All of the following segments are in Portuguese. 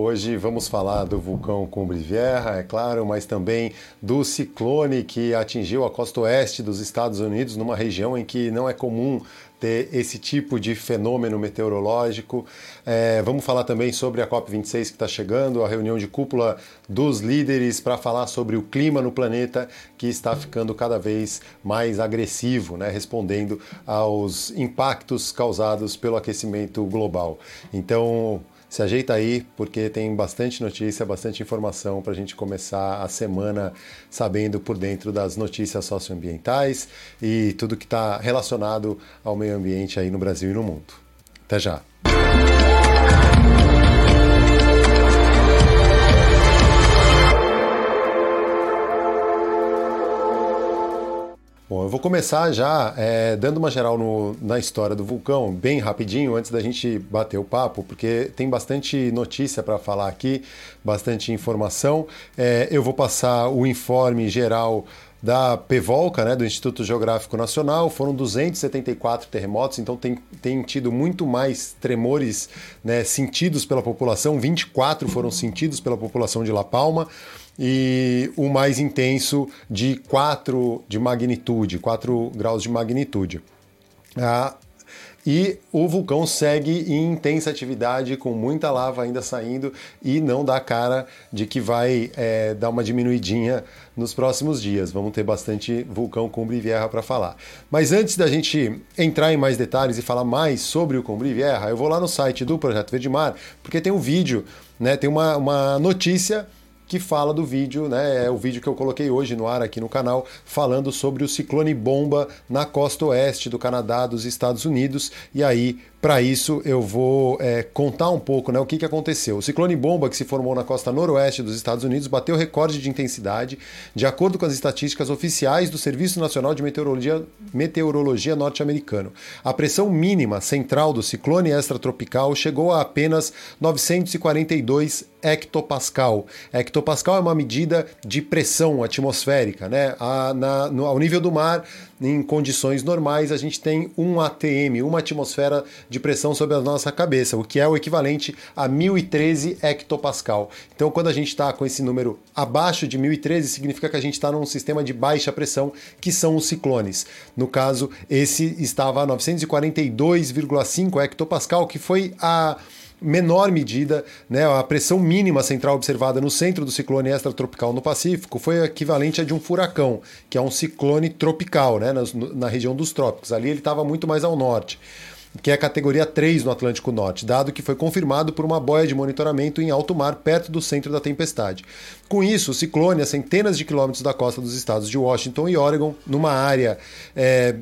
Hoje vamos falar do vulcão Cumbre Vieja, é claro, mas também do ciclone que atingiu a costa oeste dos Estados Unidos, numa região em que não é comum ter esse tipo de fenômeno meteorológico. É, vamos falar também sobre a COP26 que está chegando, a reunião de cúpula dos líderes para falar sobre o clima no planeta que está ficando cada vez mais agressivo, né, respondendo aos impactos causados pelo aquecimento global. Então, se ajeita aí, porque tem bastante notícia, bastante informação para a gente começar a semana sabendo por dentro das notícias socioambientais e tudo que está relacionado ao meio ambiente aí no Brasil e no mundo. Até já! Bom, eu vou começar já é, dando uma geral no, na história do vulcão, bem rapidinho, antes da gente bater o papo, porque tem bastante notícia para falar aqui, bastante informação. É, eu vou passar o informe geral da PEVOLCA, né, do Instituto Geográfico Nacional, foram 274 terremotos, então tem, tem tido muito mais tremores né, sentidos pela população, 24 foram sentidos pela população de La Palma e o mais intenso de 4 de magnitude, 4 graus de magnitude. Ah, e o vulcão segue em intensa atividade, com muita lava ainda saindo e não dá cara de que vai é, dar uma diminuidinha nos próximos dias. Vamos ter bastante vulcão Cumbre Vieja para falar. Mas antes da gente entrar em mais detalhes e falar mais sobre o Cumbre Vieja, eu vou lá no site do Projeto Verde Mar, porque tem um vídeo, né, tem uma, uma notícia que fala do vídeo, né? É o vídeo que eu coloquei hoje no ar aqui no canal, falando sobre o ciclone bomba na costa oeste do Canadá, dos Estados Unidos. E aí para isso, eu vou é, contar um pouco né, o que, que aconteceu. O ciclone bomba, que se formou na costa noroeste dos Estados Unidos, bateu recorde de intensidade, de acordo com as estatísticas oficiais do Serviço Nacional de Meteorologia, Meteorologia norte-americano. A pressão mínima central do ciclone extratropical chegou a apenas 942 hectopascal. Hectopascal é uma medida de pressão atmosférica, né? A, na, no, ao nível do mar, em condições normais, a gente tem um ATM, uma atmosfera de pressão sobre a nossa cabeça, o que é o equivalente a 1013 hectopascal. Então, quando a gente está com esse número abaixo de 1013, significa que a gente está num sistema de baixa pressão, que são os ciclones. No caso, esse estava a 942,5 hectopascal, que foi a menor medida, né, a pressão mínima central observada no centro do ciclone extratropical no Pacífico foi equivalente a de um furacão, que é um ciclone tropical, né, na, na região dos trópicos. Ali ele estava muito mais ao norte que é a categoria 3 no Atlântico Norte, dado que foi confirmado por uma boia de monitoramento em alto mar perto do centro da tempestade. Com isso, o ciclone, a centenas de quilômetros da costa dos estados de Washington e Oregon, numa área é,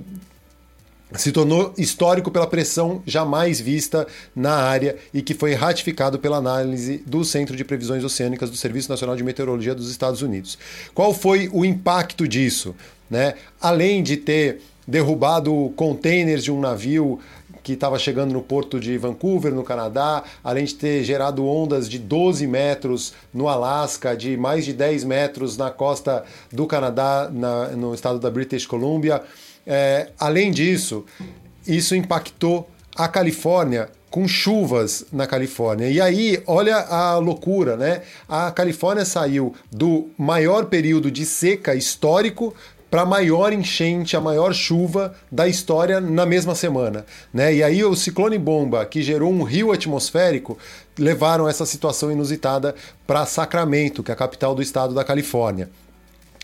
se tornou histórico pela pressão jamais vista na área e que foi ratificado pela análise do Centro de Previsões Oceânicas do Serviço Nacional de Meteorologia dos Estados Unidos. Qual foi o impacto disso? Né? Além de ter derrubado containers de um navio que estava chegando no porto de Vancouver, no Canadá, além de ter gerado ondas de 12 metros no Alasca, de mais de 10 metros na costa do Canadá, na, no estado da British Columbia. É, além disso, isso impactou a Califórnia com chuvas na Califórnia. E aí, olha a loucura, né? A Califórnia saiu do maior período de seca histórico para a maior enchente, a maior chuva da história na mesma semana. Né? E aí o ciclone bomba, que gerou um rio atmosférico, levaram essa situação inusitada para Sacramento, que é a capital do estado da Califórnia.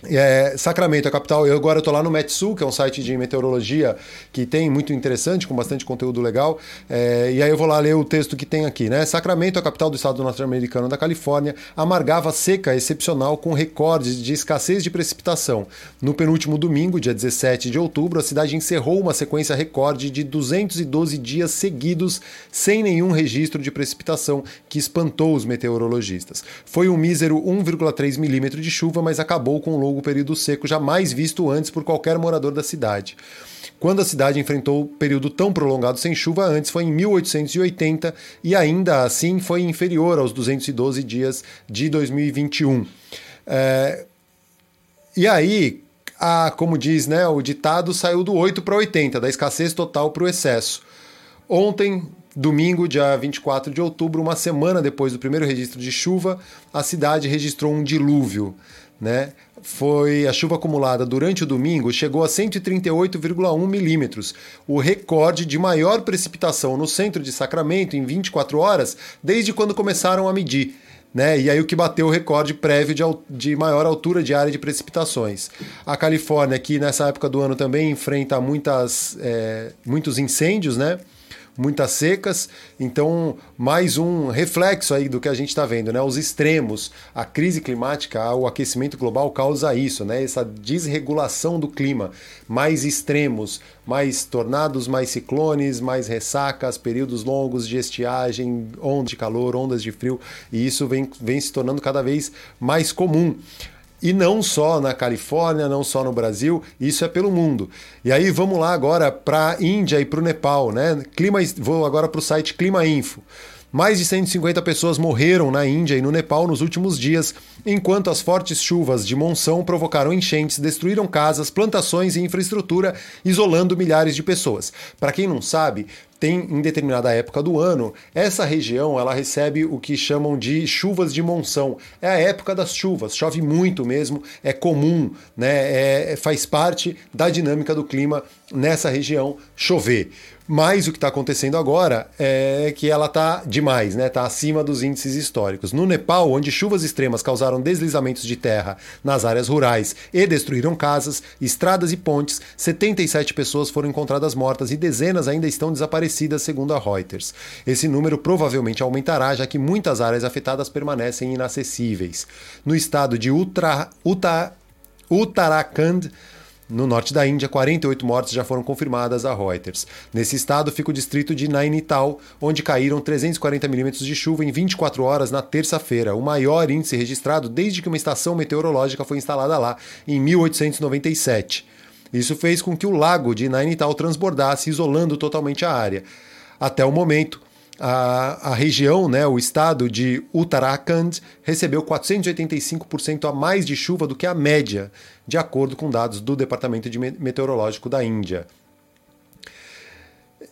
É, Sacramento, a capital. Eu agora estou lá no Metsu, que é um site de meteorologia que tem muito interessante, com bastante conteúdo legal. É, e aí eu vou lá ler o texto que tem aqui, né? Sacramento, a capital do estado norte-americano da Califórnia, amargava seca excepcional com recordes de escassez de precipitação. No penúltimo domingo, dia 17 de outubro, a cidade encerrou uma sequência recorde de 212 dias seguidos sem nenhum registro de precipitação que espantou os meteorologistas. Foi um mísero 1,3 milímetro de chuva, mas acabou com um longo período seco jamais visto antes por qualquer morador da cidade. Quando a cidade enfrentou um período tão prolongado sem chuva antes foi em 1880 e ainda assim foi inferior aos 212 dias de 2021. É... E aí, a, como diz né, o ditado, saiu do 8 para 80, da escassez total para o excesso. Ontem domingo, dia 24 de outubro, uma semana depois do primeiro registro de chuva, a cidade registrou um dilúvio. Né? Foi a chuva acumulada durante o domingo chegou a 138,1 milímetros, o recorde de maior precipitação no centro de Sacramento em 24 horas desde quando começaram a medir né? E aí o que bateu o recorde prévio de, de maior altura de área de precipitações. A Califórnia, que nessa época do ano também enfrenta muitas, é, muitos incêndios, né? Muitas secas. Então, mais um reflexo aí do que a gente está vendo, né? Os extremos, a crise climática, o aquecimento global causa isso, né? Essa desregulação do clima, mais extremos, mais tornados, mais ciclones, mais ressacas, períodos longos de estiagem, ondas de calor, ondas de frio, e isso vem, vem se tornando cada vez mais comum. E não só na Califórnia, não só no Brasil, isso é pelo mundo. E aí vamos lá agora para a Índia e para o Nepal, né? Clima, vou agora para o site Clima Info. Mais de 150 pessoas morreram na Índia e no Nepal nos últimos dias, enquanto as fortes chuvas de monção provocaram enchentes, destruíram casas, plantações e infraestrutura, isolando milhares de pessoas. Para quem não sabe, tem em determinada época do ano, essa região ela recebe o que chamam de chuvas de monção. É a época das chuvas, chove muito mesmo, é comum, né? É, faz parte da dinâmica do clima nessa região chover. Mas o que está acontecendo agora é que ela está demais, né? Está acima dos índices históricos. No Nepal, onde chuvas extremas causaram deslizamentos de terra nas áreas rurais e destruíram casas, estradas e pontes, 77 pessoas foram encontradas mortas e dezenas ainda estão desaparecidas, segundo a Reuters. Esse número provavelmente aumentará, já que muitas áreas afetadas permanecem inacessíveis. No estado de Uttar, Uttar, Uttarakhand, no norte da Índia, 48 mortes já foram confirmadas a Reuters. Nesse estado fica o distrito de Nainital, onde caíram 340 milímetros de chuva em 24 horas na terça-feira, o maior índice registrado desde que uma estação meteorológica foi instalada lá em 1897. Isso fez com que o lago de Nainital transbordasse, isolando totalmente a área. Até o momento, a, a região, né, o estado de Uttarakhand, recebeu 485% a mais de chuva do que a média, de acordo com dados do Departamento de Meteorológico da Índia.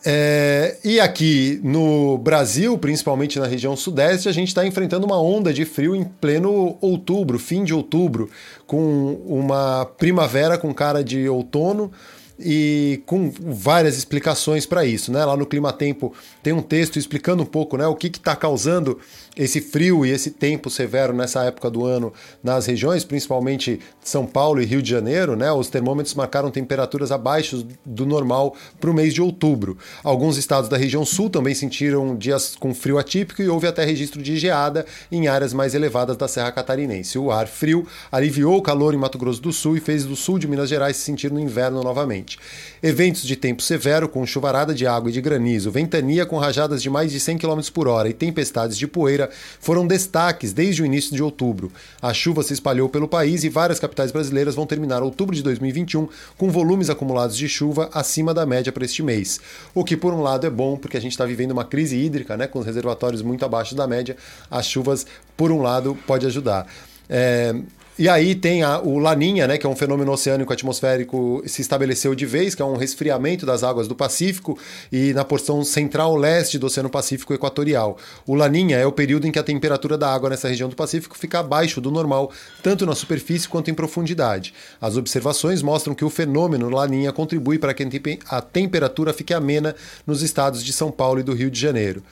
É, e aqui no Brasil, principalmente na região sudeste, a gente está enfrentando uma onda de frio em pleno outubro, fim de outubro, com uma primavera com cara de outono e com várias explicações para isso. Né? Lá no Clima Tempo tem um texto explicando um pouco né, o que está causando esse frio e esse tempo severo nessa época do ano nas regiões, principalmente São Paulo e Rio de Janeiro, né? Os termômetros marcaram temperaturas abaixo do normal para o mês de outubro. Alguns estados da região sul também sentiram dias com frio atípico e houve até registro de geada em áreas mais elevadas da Serra Catarinense. O ar frio aliviou o calor em Mato Grosso do Sul e fez do sul de Minas Gerais se sentir no inverno novamente. Eventos de tempo severo com chuvarada de água e de granizo, ventania com rajadas de mais de 100 km por hora e tempestades de poeira foram destaques desde o início de outubro. A chuva se espalhou pelo país e várias capitais brasileiras vão terminar outubro de 2021 com volumes acumulados de chuva acima da média para este mês. O que, por um lado, é bom, porque a gente está vivendo uma crise hídrica, né, com os reservatórios muito abaixo da média. As chuvas, por um lado, pode ajudar. É, e aí tem a, o Laninha, né, que é um fenômeno oceânico atmosférico, se estabeleceu de vez, que é um resfriamento das águas do Pacífico e na porção central-leste do Oceano Pacífico Equatorial. O Laninha é o período em que a temperatura da água nessa região do Pacífico fica abaixo do normal, tanto na superfície quanto em profundidade. As observações mostram que o fenômeno Laninha contribui para que a temperatura fique amena nos estados de São Paulo e do Rio de Janeiro.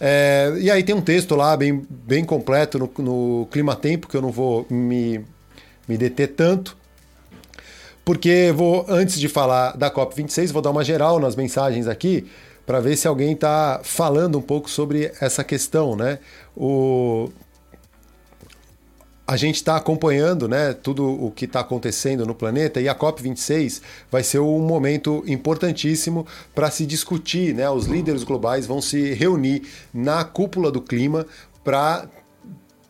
É, e aí tem um texto lá bem, bem completo no, no Clima Tempo, que eu não vou me, me deter tanto, porque vou, antes de falar da COP26, vou dar uma geral nas mensagens aqui, para ver se alguém está falando um pouco sobre essa questão, né? O, a gente está acompanhando né, tudo o que está acontecendo no planeta e a COP26 vai ser um momento importantíssimo para se discutir. Né, os líderes globais vão se reunir na cúpula do clima para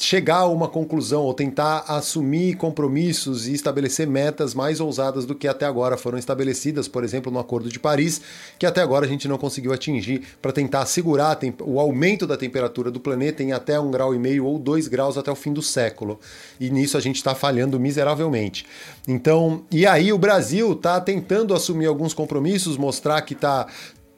chegar a uma conclusão ou tentar assumir compromissos e estabelecer metas mais ousadas do que até agora foram estabelecidas, por exemplo, no Acordo de Paris, que até agora a gente não conseguiu atingir para tentar segurar o aumento da temperatura do planeta em até um grau e meio ou dois graus até o fim do século. E nisso a gente está falhando miseravelmente. Então, e aí o Brasil está tentando assumir alguns compromissos, mostrar que está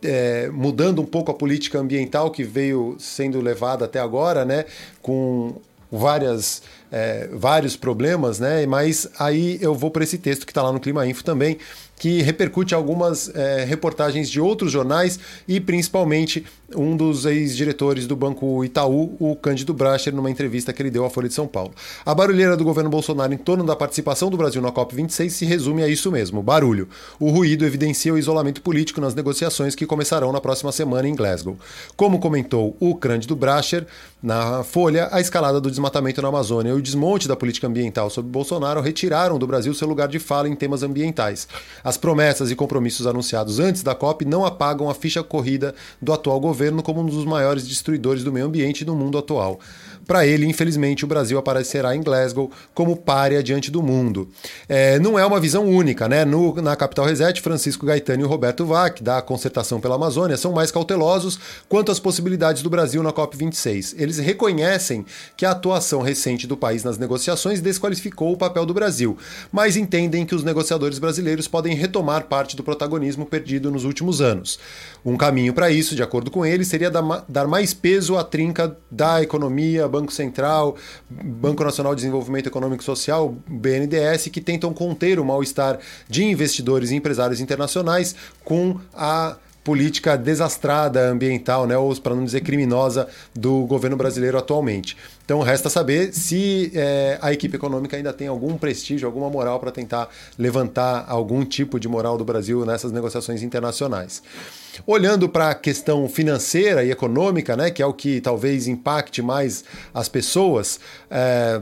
é, mudando um pouco a política ambiental que veio sendo levada até agora, né, com várias, é, vários problemas, né, mas aí eu vou para esse texto que está lá no Clima Info também, que repercute algumas é, reportagens de outros jornais e principalmente um dos ex-diretores do Banco Itaú, o Cândido Bracher, numa entrevista que ele deu à Folha de São Paulo. A barulheira do governo Bolsonaro em torno da participação do Brasil na COP26 se resume a isso mesmo, barulho. O ruído evidencia o isolamento político nas negociações que começarão na próxima semana em Glasgow. Como comentou o Cândido Bracher na Folha, a escalada do desmatamento na Amazônia e o desmonte da política ambiental sob Bolsonaro retiraram do Brasil seu lugar de fala em temas ambientais. As promessas e compromissos anunciados antes da COP não apagam a ficha corrida do atual governo como um dos maiores destruidores do meio ambiente no mundo atual. Para ele, infelizmente, o Brasil aparecerá em Glasgow como párea diante do mundo. É, não é uma visão única, né? No, na Capital Reset, Francisco Gaetano e Roberto Vac, da Concertação pela Amazônia, são mais cautelosos quanto às possibilidades do Brasil na COP26. Eles reconhecem que a atuação recente do país nas negociações desqualificou o papel do Brasil, mas entendem que os negociadores brasileiros podem retomar parte do protagonismo perdido nos últimos anos. Um caminho para isso, de acordo com eles, seria dar mais peso à trinca da economia, Banco Central, Banco Nacional de Desenvolvimento Econômico e Social, BNDES, que tentam conter o mal-estar de investidores e empresários internacionais com a política desastrada ambiental, né, ou para não dizer criminosa, do governo brasileiro atualmente. Então resta saber se é, a equipe econômica ainda tem algum prestígio, alguma moral para tentar levantar algum tipo de moral do Brasil nessas negociações internacionais. Olhando para a questão financeira e econômica, né, que é o que talvez impacte mais as pessoas, é,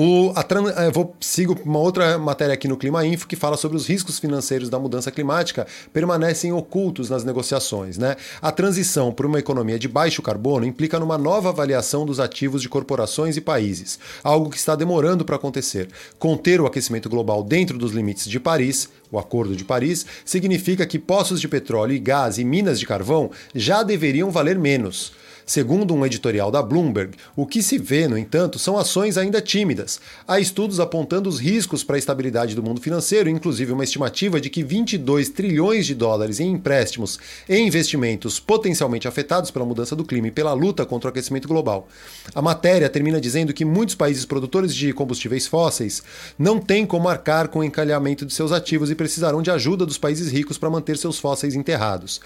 o, a, eu vou sigo uma outra matéria aqui no Clima Info que fala sobre os riscos financeiros da mudança climática permanecem ocultos nas negociações. Né? A transição para uma economia de baixo carbono implica numa nova avaliação dos ativos de corporações e países, algo que está demorando para acontecer. Conter o aquecimento global dentro dos limites de Paris, o Acordo de Paris, significa que poços de petróleo e gás e minas de carvão já deveriam valer menos. Segundo um editorial da Bloomberg, o que se vê, no entanto, são ações ainda tímidas. Há estudos apontando os riscos para a estabilidade do mundo financeiro, inclusive uma estimativa de que 22 trilhões de dólares em empréstimos e investimentos potencialmente afetados pela mudança do clima e pela luta contra o aquecimento global. A matéria termina dizendo que muitos países produtores de combustíveis fósseis não têm como arcar com o encalhamento de seus ativos e precisarão de ajuda dos países ricos para manter seus fósseis enterrados.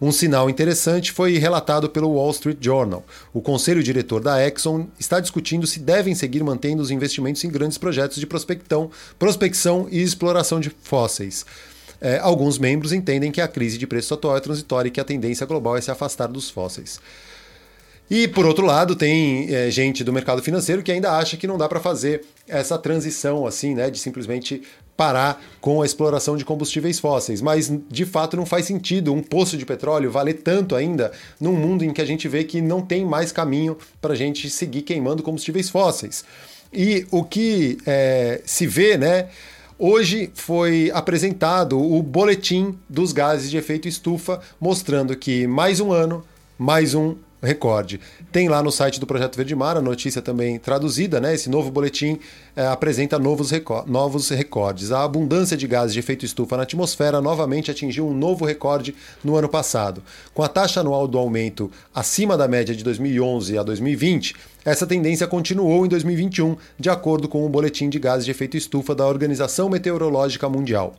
Um sinal interessante foi relatado pelo Wall Street Journal. O conselho diretor da Exxon está discutindo se devem seguir mantendo os investimentos em grandes projetos de prospecção, prospecção e exploração de fósseis. É, alguns membros entendem que a crise de preço atual é transitória e que a tendência global é se afastar dos fósseis. E, por outro lado, tem é, gente do mercado financeiro que ainda acha que não dá para fazer essa transição assim, né, de simplesmente parar com a exploração de combustíveis fósseis. Mas, de fato, não faz sentido um poço de petróleo valer tanto ainda num mundo em que a gente vê que não tem mais caminho para a gente seguir queimando combustíveis fósseis. E o que é, se vê, né? Hoje foi apresentado o boletim dos gases de efeito estufa, mostrando que mais um ano, mais um recorde. Tem lá no site do Projeto Verde Mar a notícia também traduzida, né? Esse novo boletim é, apresenta novos, novos recordes. A abundância de gases de efeito estufa na atmosfera novamente atingiu um novo recorde no ano passado. Com a taxa anual do aumento acima da média de 2011 a 2020, essa tendência continuou em 2021, de acordo com o boletim de gases de efeito estufa da Organização Meteorológica Mundial.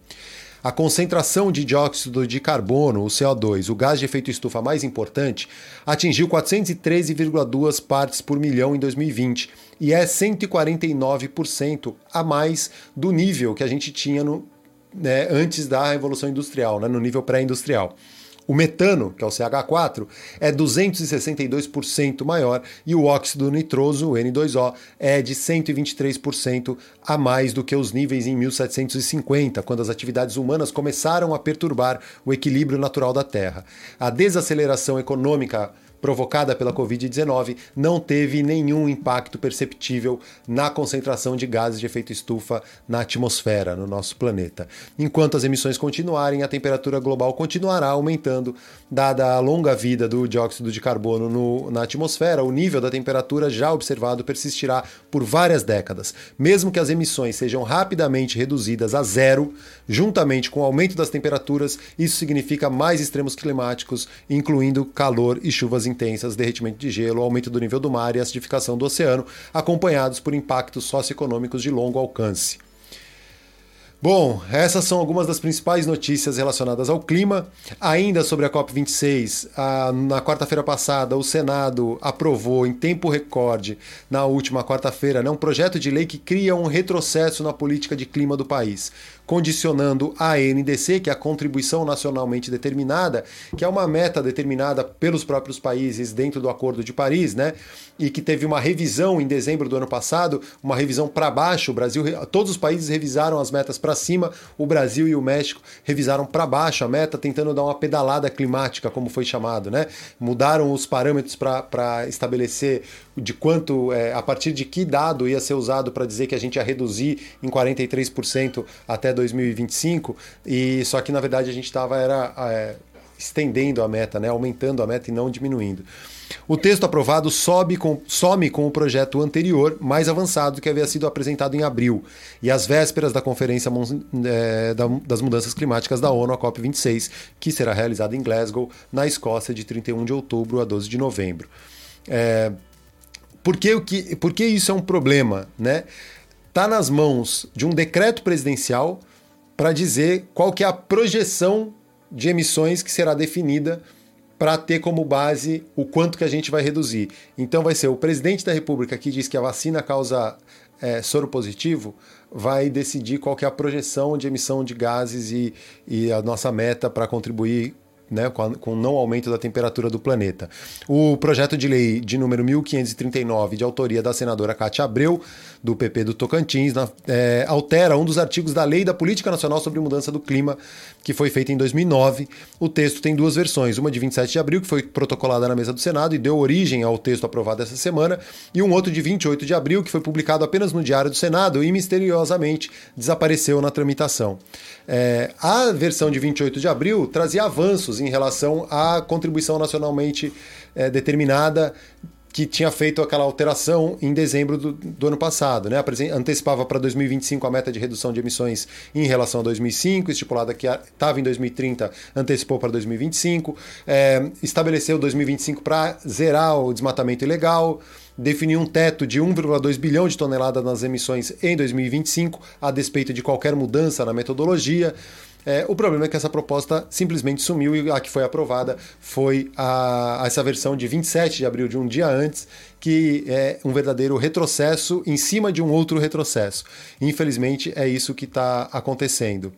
A concentração de dióxido de carbono, o CO2, o gás de efeito estufa mais importante, atingiu 413,2 partes por milhão em 2020 e é 149% a mais do nível que a gente tinha no, né, antes da Revolução Industrial, né, no nível pré-industrial. O metano, que é o CH4, é 262% maior e o óxido nitroso, o N2O, é de 123% a mais do que os níveis em 1750, quando as atividades humanas começaram a perturbar o equilíbrio natural da Terra. A desaceleração econômica provocada pela Covid-19 não teve nenhum impacto perceptível na concentração de gases de efeito estufa na atmosfera, no nosso planeta. Enquanto as emissões continuarem, a temperatura global continuará aumentando, dada a longa vida do dióxido de carbono no, na atmosfera, o nível da temperatura já observado persistirá por várias décadas. Mesmo que as emissões sejam rapidamente reduzidas a zero, juntamente com o aumento das temperaturas, isso significa mais extremos climáticos, incluindo calor e chuvas intensas, derretimento de gelo, aumento do nível do mar e acidificação do oceano, acompanhados por impactos socioeconômicos de longo alcance. Bom, essas são algumas das principais notícias relacionadas ao clima. Ainda sobre a COP26, na quarta-feira passada, o Senado aprovou em tempo recorde, na última quarta-feira, né, um projeto de lei que cria um retrocesso na política de clima do país condicionando a NDC, que é a contribuição nacionalmente determinada, que é uma meta determinada pelos próprios países dentro do Acordo de Paris, né? E que teve uma revisão em dezembro do ano passado, uma revisão para baixo. O Brasil, todos os países revisaram as metas para cima, o Brasil e o México revisaram para baixo a meta, tentando dar uma pedalada climática, como foi chamado, né? Mudaram os parâmetros para estabelecer de quanto, é, a partir de que dado ia ser usado para dizer que a gente ia reduzir em 43% até 2025, e só que na verdade a gente estava era é, estendendo a meta, né, aumentando a meta e não diminuindo. O texto aprovado sobe com, some com o projeto anterior, mais avançado, que havia sido apresentado em abril, e às vésperas da Conferência é, das Mudanças Climáticas da ONU, a COP26, que será realizada em Glasgow, na Escócia, de 31 de outubro a 12 de novembro. É, por, que, o que, por que isso é um problema? Né? Está nas mãos de um decreto presidencial para dizer qual que é a projeção de emissões que será definida para ter como base o quanto que a gente vai reduzir. Então vai ser o presidente da República que diz que a vacina causa é, soro positivo, vai decidir qual que é a projeção de emissão de gases e, e a nossa meta para contribuir né, com, a, com o não aumento da temperatura do planeta. O projeto de lei de número 1539, de autoria da senadora Cátia Abreu, do PP do Tocantins, na, é, altera um dos artigos da Lei da Política Nacional sobre Mudança do Clima, que foi feita em 2009. O texto tem duas versões, uma de 27 de abril, que foi protocolada na mesa do Senado e deu origem ao texto aprovado essa semana, e um outro de 28 de abril, que foi publicado apenas no Diário do Senado e misteriosamente desapareceu na tramitação. É, a versão de 28 de abril trazia avanços em relação à contribuição nacionalmente é, determinada que tinha feito aquela alteração em dezembro do, do ano passado, né? Antecipava para 2025 a meta de redução de emissões em relação a 2005, estipulada que estava em 2030, antecipou para 2025, é, estabeleceu 2025 para zerar o desmatamento ilegal, definiu um teto de 1,2 bilhão de toneladas nas emissões em 2025, a despeito de qualquer mudança na metodologia. É, o problema é que essa proposta simplesmente sumiu e a que foi aprovada foi a, essa versão de 27 de abril, de um dia antes, que é um verdadeiro retrocesso em cima de um outro retrocesso. Infelizmente, é isso que está acontecendo.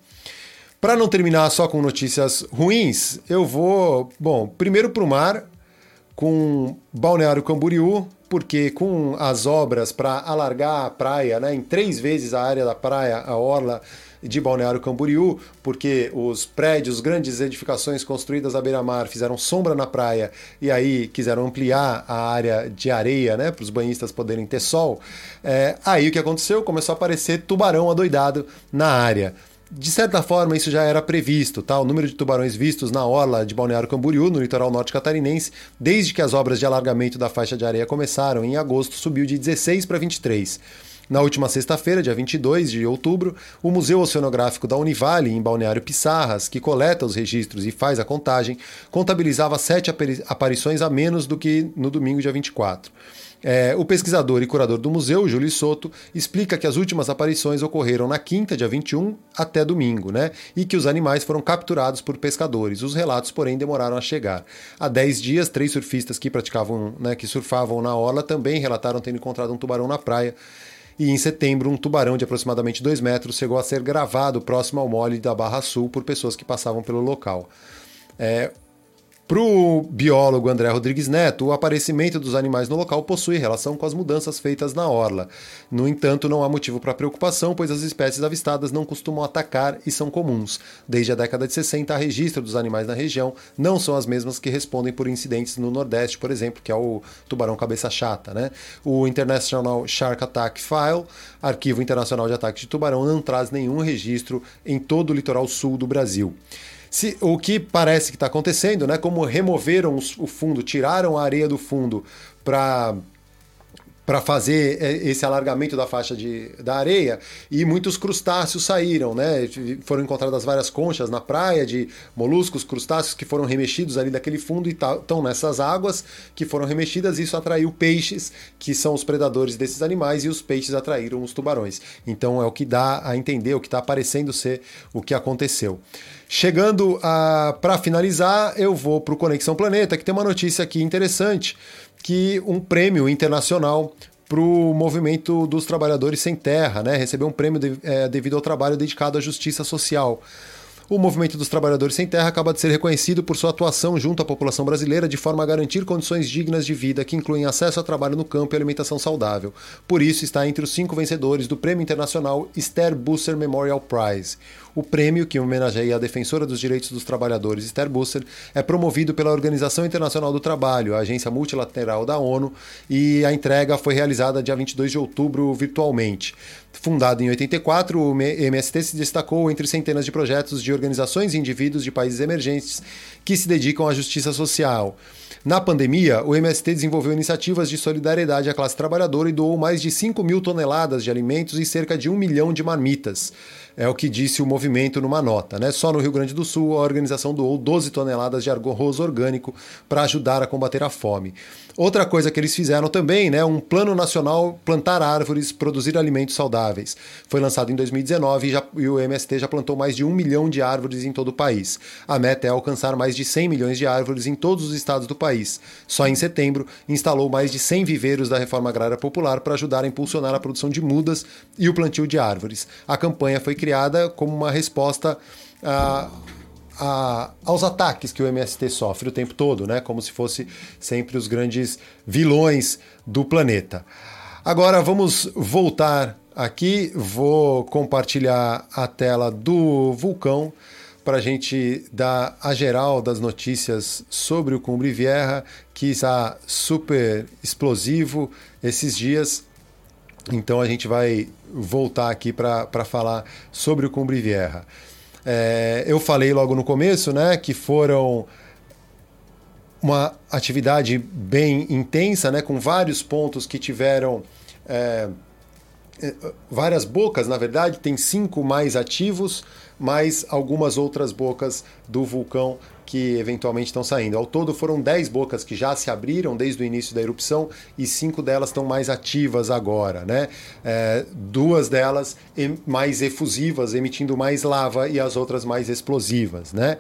Para não terminar só com notícias ruins, eu vou, bom, primeiro para o mar, com Balneário Camboriú, porque com as obras para alargar a praia, né, em três vezes a área da praia, a orla de Balneário Camboriú, porque os prédios, grandes edificações construídas à beira-mar fizeram sombra na praia e aí quiseram ampliar a área de areia, né, para os banhistas poderem ter sol. É, aí o que aconteceu? Começou a aparecer tubarão adoidado na área. De certa forma, isso já era previsto, tá? O número de tubarões vistos na orla de Balneário Camboriú, no litoral norte catarinense, desde que as obras de alargamento da faixa de areia começaram em agosto, subiu de 16 para 23. Na última sexta-feira, dia 22 de outubro, o Museu Oceanográfico da Univale, em Balneário Pissarras, que coleta os registros e faz a contagem, contabilizava sete aparições a menos do que no domingo, dia 24. É, o pesquisador e curador do museu, Júlio Soto, explica que as últimas aparições ocorreram na quinta, dia 21, até domingo, né? E que os animais foram capturados por pescadores. Os relatos, porém, demoraram a chegar. Há 10 dias, três surfistas que praticavam, né, que surfavam na orla também relataram ter encontrado um tubarão na praia e em setembro um tubarão de aproximadamente 2 metros chegou a ser gravado próximo ao mole da Barra Sul por pessoas que passavam pelo local. É, Para o biólogo André Rodrigues Neto, o aparecimento dos animais no local possui relação com as mudanças feitas na orla. No entanto, não há motivo para preocupação, pois as espécies avistadas não costumam atacar e são comuns. Desde a década de 60, a registro dos animais na região não são as mesmas que respondem por incidentes no Nordeste, por exemplo, que é o tubarão cabeça chata. Né? O International Shark Attack File, Arquivo Internacional de Ataque de Tubarão, não traz nenhum registro em todo o litoral sul do Brasil. Se, o que parece que está acontecendo, né? Como removeram o fundo, tiraram a areia do fundo para para fazer é, esse alargamento da faixa de, da areia e muitos crustáceos saíram, né? Foram encontradas várias conchas na praia de moluscos, crustáceos que foram remexidos ali daquele fundo e estão nessas águas que foram remexidas. Isso atraiu peixes, que são os predadores desses animais, e os peixes atraíram os tubarões. Então é o que dá a entender, o que está aparecendo ser o que aconteceu. Chegando para finalizar, eu vou para o Conexão Planeta, que tem uma notícia aqui interessante que um prêmio internacional para o movimento dos trabalhadores sem terra, né? Recebeu um prêmio de, é, devido ao trabalho dedicado à justiça social. O movimento dos trabalhadores sem terra acaba de ser reconhecido por sua atuação junto à população brasileira de forma a garantir condições dignas de vida que incluem acesso a trabalho no campo e alimentação saudável. Por isso está entre os cinco vencedores do Prêmio Internacional Esther Busser Memorial Prize. O prêmio, que homenageia a defensora dos direitos dos trabalhadores Esther Busser, é promovido pela Organização Internacional do Trabalho, a agência multilateral da ONU, e a entrega foi realizada dia 22 de outubro virtualmente. Fundado em 84, o MST se destacou entre centenas de projetos de organizações e indivíduos de países emergentes que se dedicam à justiça social. Na pandemia, o MST desenvolveu iniciativas de solidariedade à classe trabalhadora e doou mais de 5 mil toneladas de alimentos e cerca de um milhão de marmitas. É o que disse o movimento numa nota. Né? Só no Rio Grande do Sul, a organização doou 12 toneladas de arroz orgânico para ajudar a combater a fome. Outra coisa que eles fizeram também, né, um plano nacional plantar árvores, produzir alimentos saudáveis. Foi lançado em 2019 e, já, e, o MST já plantou mais de um milhão de árvores em todo o país. A meta é alcançar mais de 100 milhões de árvores em todos os estados do país. Só em setembro, instalou mais de 100 viveiros da Reforma Agrária Popular para ajudar a impulsionar a produção de mudas e o plantio de árvores. A campanha foi criada como uma resposta a a, aos ataques que o MST sofre o tempo todo, né? Como se fosse sempre os grandes vilões do planeta. Agora vamos voltar aqui, vou compartilhar a tela do vulcão para a gente dar a geral das notícias sobre o Cumbre Vieja, que está super explosivo esses dias. Então a gente vai voltar aqui para falar sobre o Cumbre Vieja. É, eu falei logo no começo, né, que foram uma atividade bem intensa, né, com vários pontos que tiveram é, várias bocas, na verdade, tem cinco mais ativos, mais algumas outras bocas do vulcão que eventualmente estão saindo. Ao todo foram 10 bocas que já se abriram desde o início da erupção e cinco delas estão mais ativas agora, né? É, duas delas mais efusivas, emitindo mais lava, e as outras mais explosivas, né?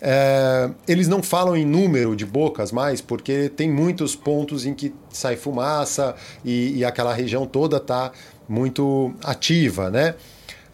É, eles não falam em número de bocas mais, porque tem muitos pontos em que sai fumaça e, e aquela região toda está muito ativa, né?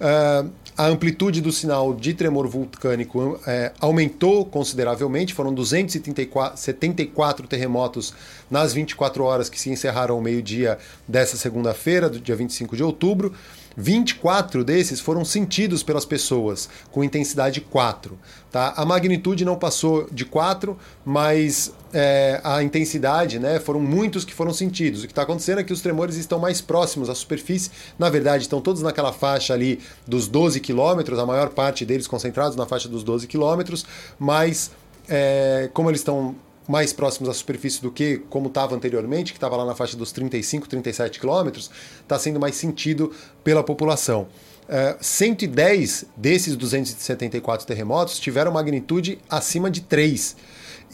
É, a amplitude do sinal de tremor vulcânico é, aumentou consideravelmente, foram 274 terremotos nas 24 horas que se encerraram ao meio-dia dessa segunda-feira, do dia 25 de outubro. 24 desses foram sentidos pelas pessoas, com intensidade 4. Tá? A magnitude não passou de 4, mas é, a intensidade, né, foram muitos que foram sentidos. O que está acontecendo é que os tremores estão mais próximos à superfície, na verdade, estão todos naquela faixa ali dos 12 quilômetros, a maior parte deles concentrados na faixa dos 12 quilômetros, mas é, como eles estão mais próximos à superfície do que como estava anteriormente, que estava lá na faixa dos 35, 37 quilômetros, está sendo mais sentido pela população. Uh, 110 desses 274 terremotos tiveram magnitude acima de 3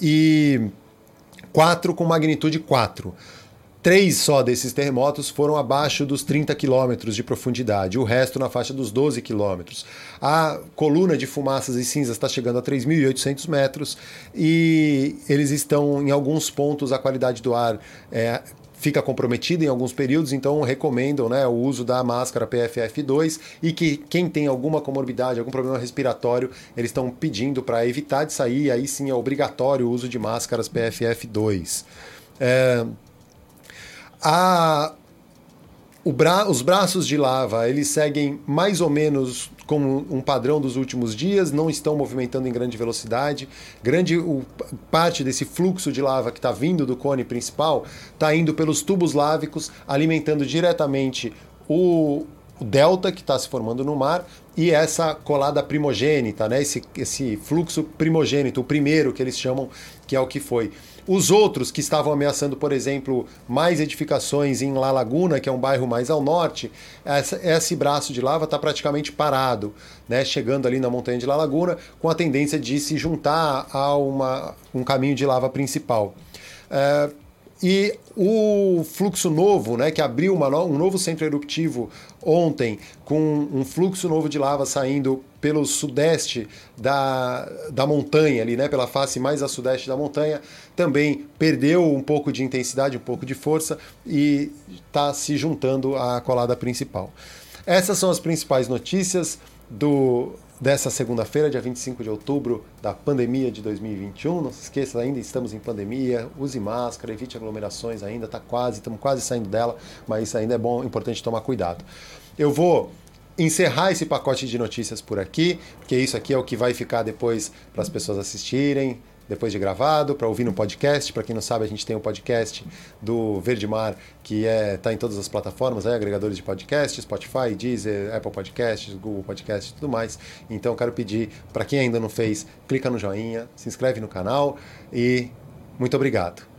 e 4 com magnitude 4. Três só desses terremotos foram abaixo dos 30 quilômetros de profundidade, o resto na faixa dos 12 quilômetros. A coluna de fumaças e cinzas está chegando a 3.800 metros e eles estão, em alguns pontos, a qualidade do ar é, fica comprometido em alguns períodos, então recomendam né, o uso da máscara PFF2 e que quem tem alguma comorbidade, algum problema respiratório, eles estão pedindo para evitar de sair, aí sim é obrigatório o uso de máscaras PFF2. É, a, Bra os braços de lava eles seguem mais ou menos como um padrão dos últimos dias, não estão movimentando em grande velocidade. Grande o, parte desse fluxo de lava que está vindo do cone principal está indo pelos tubos lávicos, alimentando diretamente o, o delta que está se formando no mar e essa colada primogênita, né? esse, esse fluxo primogênito, o primeiro que eles chamam, que é o que foi. Os outros que estavam ameaçando, por exemplo, mais edificações em La Laguna, que é um bairro mais ao norte, essa, esse braço de lava está praticamente parado, né? chegando ali na montanha de La Laguna, com a tendência de se juntar a uma, um caminho de lava principal. É, e o fluxo novo, né, que abriu uma, um novo centro eruptivo ontem, com um fluxo novo de lava saindo pelo sudeste da, da montanha, ali, né, pela face mais a sudeste da montanha, também perdeu um pouco de intensidade, um pouco de força e está se juntando à colada principal. Essas são as principais notícias do dessa segunda-feira, dia 25 de outubro da pandemia de 2021. Não se esqueça, ainda estamos em pandemia, use máscara, evite aglomerações ainda, tá quase, estamos quase saindo dela, mas ainda é bom, importante tomar cuidado. Eu vou encerrar esse pacote de notícias por aqui, porque isso aqui é o que vai ficar depois para as pessoas assistirem, depois de gravado, para ouvir no podcast. Para quem não sabe, a gente tem um podcast do Verde Mar que está é, tá em todas as plataformas, é, agregadores de podcast, Spotify, Deezer, Apple Podcasts, Google Podcasts e tudo mais. Então, quero pedir para quem ainda não fez, clica no joinha, se inscreve no canal e muito obrigado.